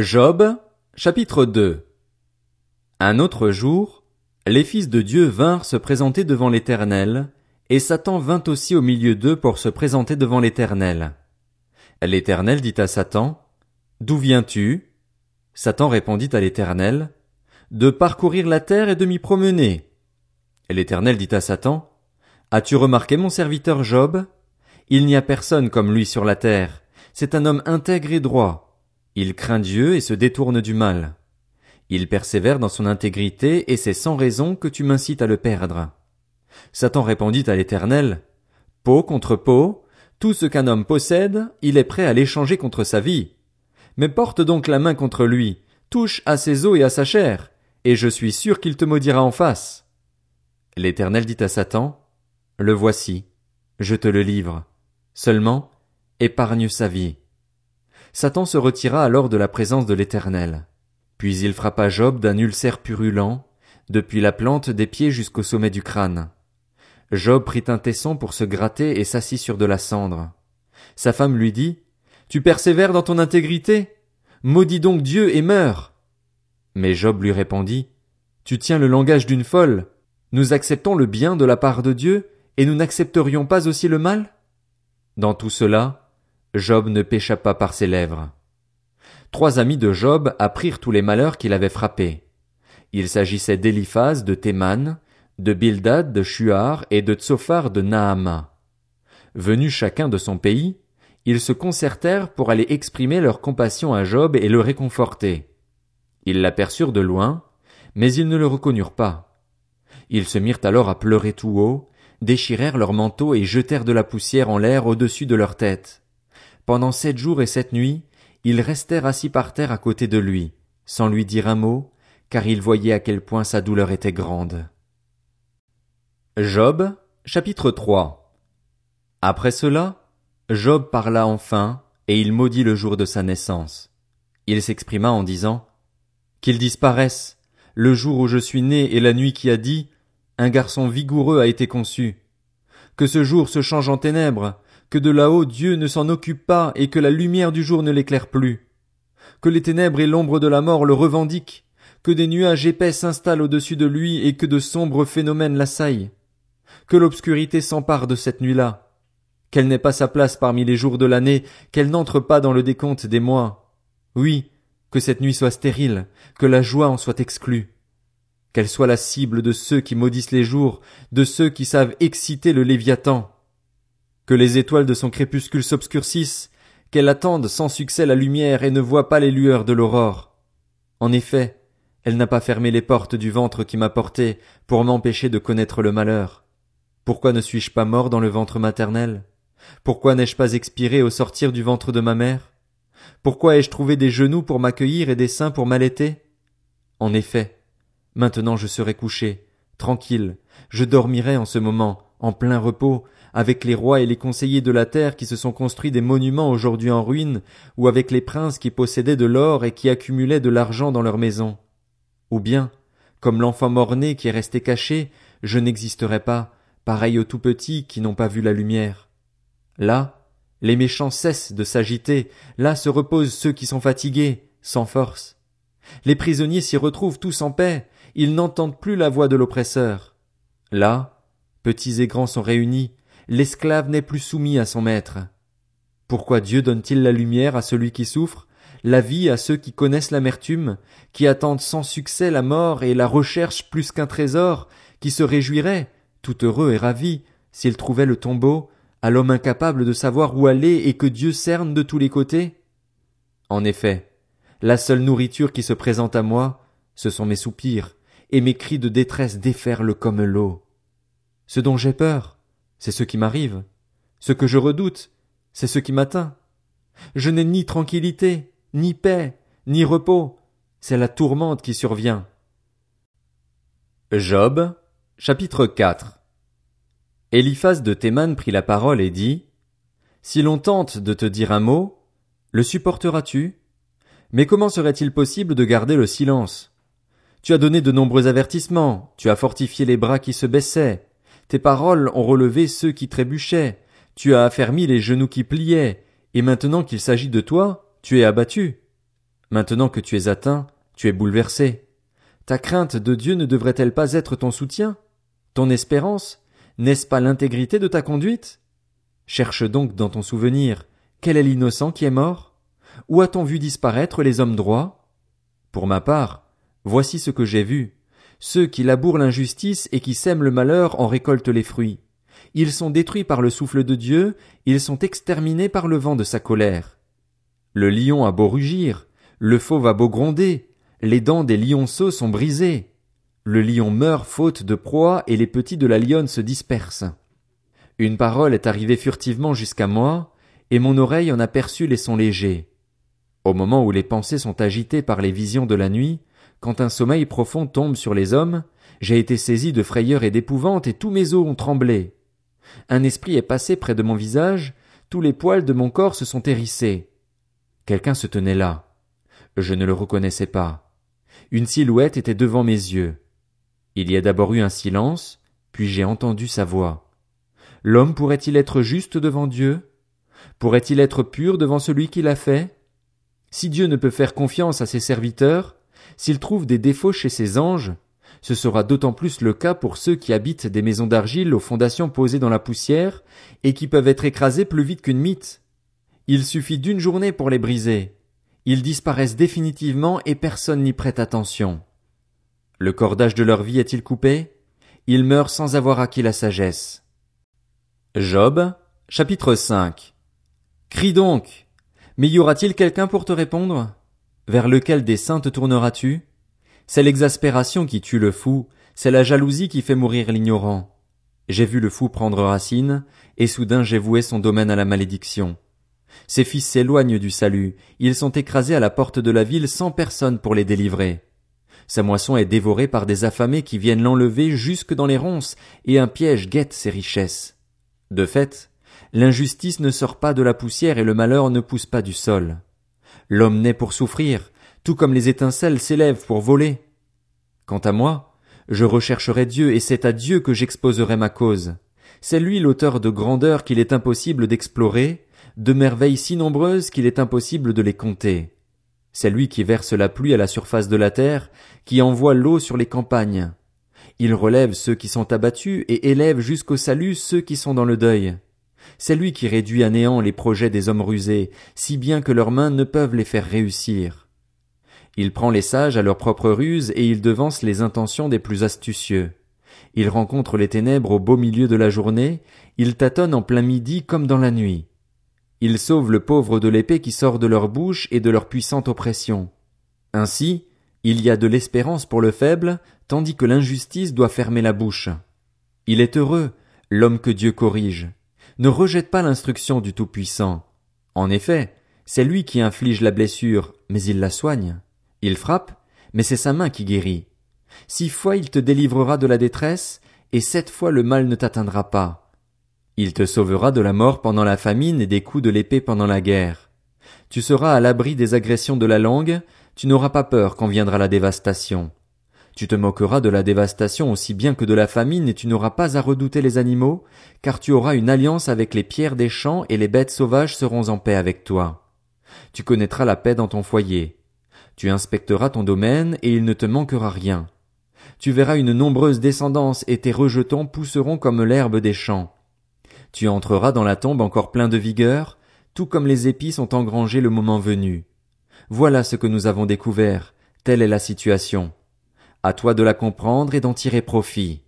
Job, chapitre 2 Un autre jour, les fils de Dieu vinrent se présenter devant l'Éternel, et Satan vint aussi au milieu d'eux pour se présenter devant l'Éternel. L'Éternel dit à Satan, D'où viens-tu? Satan répondit à l'Éternel, De parcourir la terre et de m'y promener. L'Éternel dit à Satan, As-tu remarqué mon serviteur Job? Il n'y a personne comme lui sur la terre, c'est un homme intègre et droit il craint Dieu et se détourne du mal. Il persévère dans son intégrité et c'est sans raison que tu m'incites à le perdre. Satan répondit à l'Éternel, Peau contre peau, tout ce qu'un homme possède, il est prêt à l'échanger contre sa vie. Mais porte donc la main contre lui, touche à ses os et à sa chair, et je suis sûr qu'il te maudira en face. L'Éternel dit à Satan, Le voici, je te le livre. Seulement, épargne sa vie. Satan se retira alors de la présence de l'Éternel. Puis il frappa Job d'un ulcère purulent, depuis la plante des pieds jusqu'au sommet du crâne. Job prit un tesson pour se gratter et s'assit sur de la cendre. Sa femme lui dit, Tu persévères dans ton intégrité? Maudis donc Dieu et meurs. Mais Job lui répondit, Tu tiens le langage d'une folle. Nous acceptons le bien de la part de Dieu, et nous n'accepterions pas aussi le mal? Dans tout cela, Job ne pécha pas par ses lèvres. Trois amis de Job apprirent tous les malheurs qu'il avait frappés. Il s'agissait d'Eliphaz de Théman, de Bildad de Shuar et de Tsophar de Naama. Venus chacun de son pays, ils se concertèrent pour aller exprimer leur compassion à Job et le réconforter. Ils l'aperçurent de loin, mais ils ne le reconnurent pas. Ils se mirent alors à pleurer tout haut, déchirèrent leurs manteaux et jetèrent de la poussière en l'air au-dessus de leur tête. Pendant sept jours et sept nuits, ils restèrent assis par terre à côté de lui, sans lui dire un mot, car ils voyaient à quel point sa douleur était grande. Job, chapitre 3 Après cela, Job parla enfin, et il maudit le jour de sa naissance. Il s'exprima en disant, Qu'il disparaisse, le jour où je suis né et la nuit qui a dit, un garçon vigoureux a été conçu. Que ce jour se change en ténèbres, que de là-haut Dieu ne s'en occupe pas et que la lumière du jour ne l'éclaire plus, que les ténèbres et l'ombre de la mort le revendiquent, que des nuages épais s'installent au-dessus de lui et que de sombres phénomènes l'assaillent, que l'obscurité s'empare de cette nuit-là, qu'elle n'ait pas sa place parmi les jours de l'année, qu'elle n'entre pas dans le décompte des mois. Oui, que cette nuit soit stérile, que la joie en soit exclue, qu'elle soit la cible de ceux qui maudissent les jours, de ceux qui savent exciter le Léviathan, que les étoiles de son crépuscule s'obscurcissent, qu'elle attende sans succès la lumière et ne voit pas les lueurs de l'aurore. En effet, elle n'a pas fermé les portes du ventre qui m'a porté pour m'empêcher de connaître le malheur. Pourquoi ne suis-je pas mort dans le ventre maternel? Pourquoi n'ai-je pas expiré au sortir du ventre de ma mère? Pourquoi ai-je trouvé des genoux pour m'accueillir et des seins pour m'allaiter? En effet, maintenant je serai couché, tranquille, je dormirai en ce moment, en plein repos, avec les rois et les conseillers de la terre qui se sont construits des monuments aujourd'hui en ruine, ou avec les princes qui possédaient de l'or et qui accumulaient de l'argent dans leurs maisons. Ou bien, comme l'enfant mort-né qui est resté caché, je n'existerai pas, pareil aux tout petits qui n'ont pas vu la lumière. Là, les méchants cessent de s'agiter, là se reposent ceux qui sont fatigués, sans force. Les prisonniers s'y retrouvent tous en paix, ils n'entendent plus la voix de l'oppresseur. Là, petits et grands sont réunis, l'esclave n'est plus soumis à son maître. Pourquoi Dieu donne-t-il la lumière à celui qui souffre, la vie à ceux qui connaissent l'amertume, qui attendent sans succès la mort et la recherchent plus qu'un trésor, qui se réjouiraient, tout heureux et ravis, s'ils trouvaient le tombeau, à l'homme incapable de savoir où aller et que Dieu cerne de tous les côtés? En effet, la seule nourriture qui se présente à moi, ce sont mes soupirs, et mes cris de détresse déferlent comme l'eau. Ce dont j'ai peur, c'est ce qui m'arrive. Ce que je redoute, c'est ce qui m'atteint. Je n'ai ni tranquillité, ni paix, ni repos, c'est la tourmente qui survient. Job, chapitre 4 Eliphaz de Théman prit la parole et dit, Si l'on tente de te dire un mot, le supporteras-tu? Mais comment serait-il possible de garder le silence? Tu as donné de nombreux avertissements, tu as fortifié les bras qui se baissaient, tes paroles ont relevé ceux qui trébuchaient, tu as affermi les genoux qui pliaient, et maintenant qu'il s'agit de toi, tu es abattu. Maintenant que tu es atteint, tu es bouleversé. Ta crainte de Dieu ne devrait-elle pas être ton soutien? Ton espérance? N'est-ce pas l'intégrité de ta conduite? Cherche donc dans ton souvenir, quel est l'innocent qui est mort? Où a-t-on vu disparaître les hommes droits? Pour ma part, voici ce que j'ai vu. Ceux qui labourent l'injustice et qui sèment le malheur en récoltent les fruits. Ils sont détruits par le souffle de Dieu, ils sont exterminés par le vent de sa colère. Le lion a beau rugir, le fauve a beau gronder, les dents des lionceaux sont brisées. Le lion meurt faute de proie et les petits de la lionne se dispersent. Une parole est arrivée furtivement jusqu'à moi, et mon oreille en a perçu les sons légers. Au moment où les pensées sont agitées par les visions de la nuit, quand un sommeil profond tombe sur les hommes, j'ai été saisi de frayeur et d'épouvante et tous mes os ont tremblé. Un esprit est passé près de mon visage, tous les poils de mon corps se sont hérissés. Quelqu'un se tenait là. Je ne le reconnaissais pas. Une silhouette était devant mes yeux. Il y a d'abord eu un silence, puis j'ai entendu sa voix. L'homme pourrait-il être juste devant Dieu? Pourrait-il être pur devant celui qui l'a fait? Si Dieu ne peut faire confiance à ses serviteurs, s'il trouve des défauts chez ses anges, ce sera d'autant plus le cas pour ceux qui habitent des maisons d'argile aux fondations posées dans la poussière et qui peuvent être écrasés plus vite qu'une mythe. Il suffit d'une journée pour les briser. Ils disparaissent définitivement et personne n'y prête attention. Le cordage de leur vie est-il coupé? Ils meurent sans avoir acquis la sagesse. Job, chapitre 5. Crie donc. Mais y aura-t-il quelqu'un pour te répondre? Vers lequel des saints te tourneras-tu? C'est l'exaspération qui tue le fou, c'est la jalousie qui fait mourir l'ignorant. J'ai vu le fou prendre racine, et soudain j'ai voué son domaine à la malédiction. Ses fils s'éloignent du salut, ils sont écrasés à la porte de la ville sans personne pour les délivrer. Sa moisson est dévorée par des affamés qui viennent l'enlever jusque dans les ronces, et un piège guette ses richesses. De fait, l'injustice ne sort pas de la poussière et le malheur ne pousse pas du sol. L'homme naît pour souffrir, tout comme les étincelles s'élèvent pour voler. Quant à moi, je rechercherai Dieu et c'est à Dieu que j'exposerai ma cause. C'est lui l'auteur de grandeurs qu'il est impossible d'explorer, de merveilles si nombreuses qu'il est impossible de les compter. C'est lui qui verse la pluie à la surface de la terre, qui envoie l'eau sur les campagnes. Il relève ceux qui sont abattus et élève jusqu'au salut ceux qui sont dans le deuil. C'est lui qui réduit à néant les projets des hommes rusés, si bien que leurs mains ne peuvent les faire réussir. Il prend les sages à leur propre ruse et il devance les intentions des plus astucieux. Il rencontre les ténèbres au beau milieu de la journée, il tâtonne en plein midi comme dans la nuit. Il sauve le pauvre de l'épée qui sort de leur bouche et de leur puissante oppression. Ainsi, il y a de l'espérance pour le faible, tandis que l'injustice doit fermer la bouche. Il est heureux, l'homme que Dieu corrige. Ne rejette pas l'instruction du Tout-Puissant. En effet, c'est lui qui inflige la blessure, mais il la soigne. Il frappe, mais c'est sa main qui guérit. Six fois il te délivrera de la détresse, et sept fois le mal ne t'atteindra pas. Il te sauvera de la mort pendant la famine et des coups de l'épée pendant la guerre. Tu seras à l'abri des agressions de la langue, tu n'auras pas peur quand viendra la dévastation. Tu te moqueras de la dévastation aussi bien que de la famine et tu n'auras pas à redouter les animaux, car tu auras une alliance avec les pierres des champs et les bêtes sauvages seront en paix avec toi. Tu connaîtras la paix dans ton foyer. Tu inspecteras ton domaine, et il ne te manquera rien. Tu verras une nombreuse descendance, et tes rejetons pousseront comme l'herbe des champs. Tu entreras dans la tombe encore plein de vigueur, tout comme les épis sont engrangés le moment venu. Voilà ce que nous avons découvert, telle est la situation. À toi de la comprendre et d'en tirer profit.